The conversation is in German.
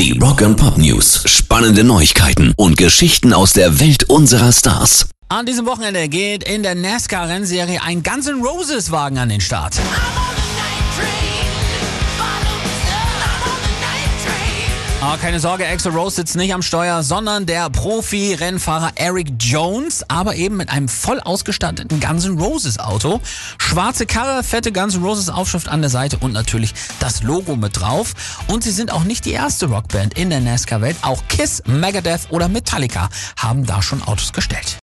Die Rock and Pop News. Spannende Neuigkeiten und Geschichten aus der Welt unserer Stars. An diesem Wochenende geht in der NASCAR-Rennserie ein Guns Roses-Wagen an den Start. Aber keine Sorge, Axel Rose sitzt nicht am Steuer, sondern der Profi-Rennfahrer Eric Jones, aber eben mit einem voll ausgestatteten Guns N' Roses Auto. Schwarze Karre, fette Guns N' Roses Aufschrift an der Seite und natürlich das Logo mit drauf. Und sie sind auch nicht die erste Rockband in der NASCAR-Welt. Auch Kiss, Megadeth oder Metallica haben da schon Autos gestellt.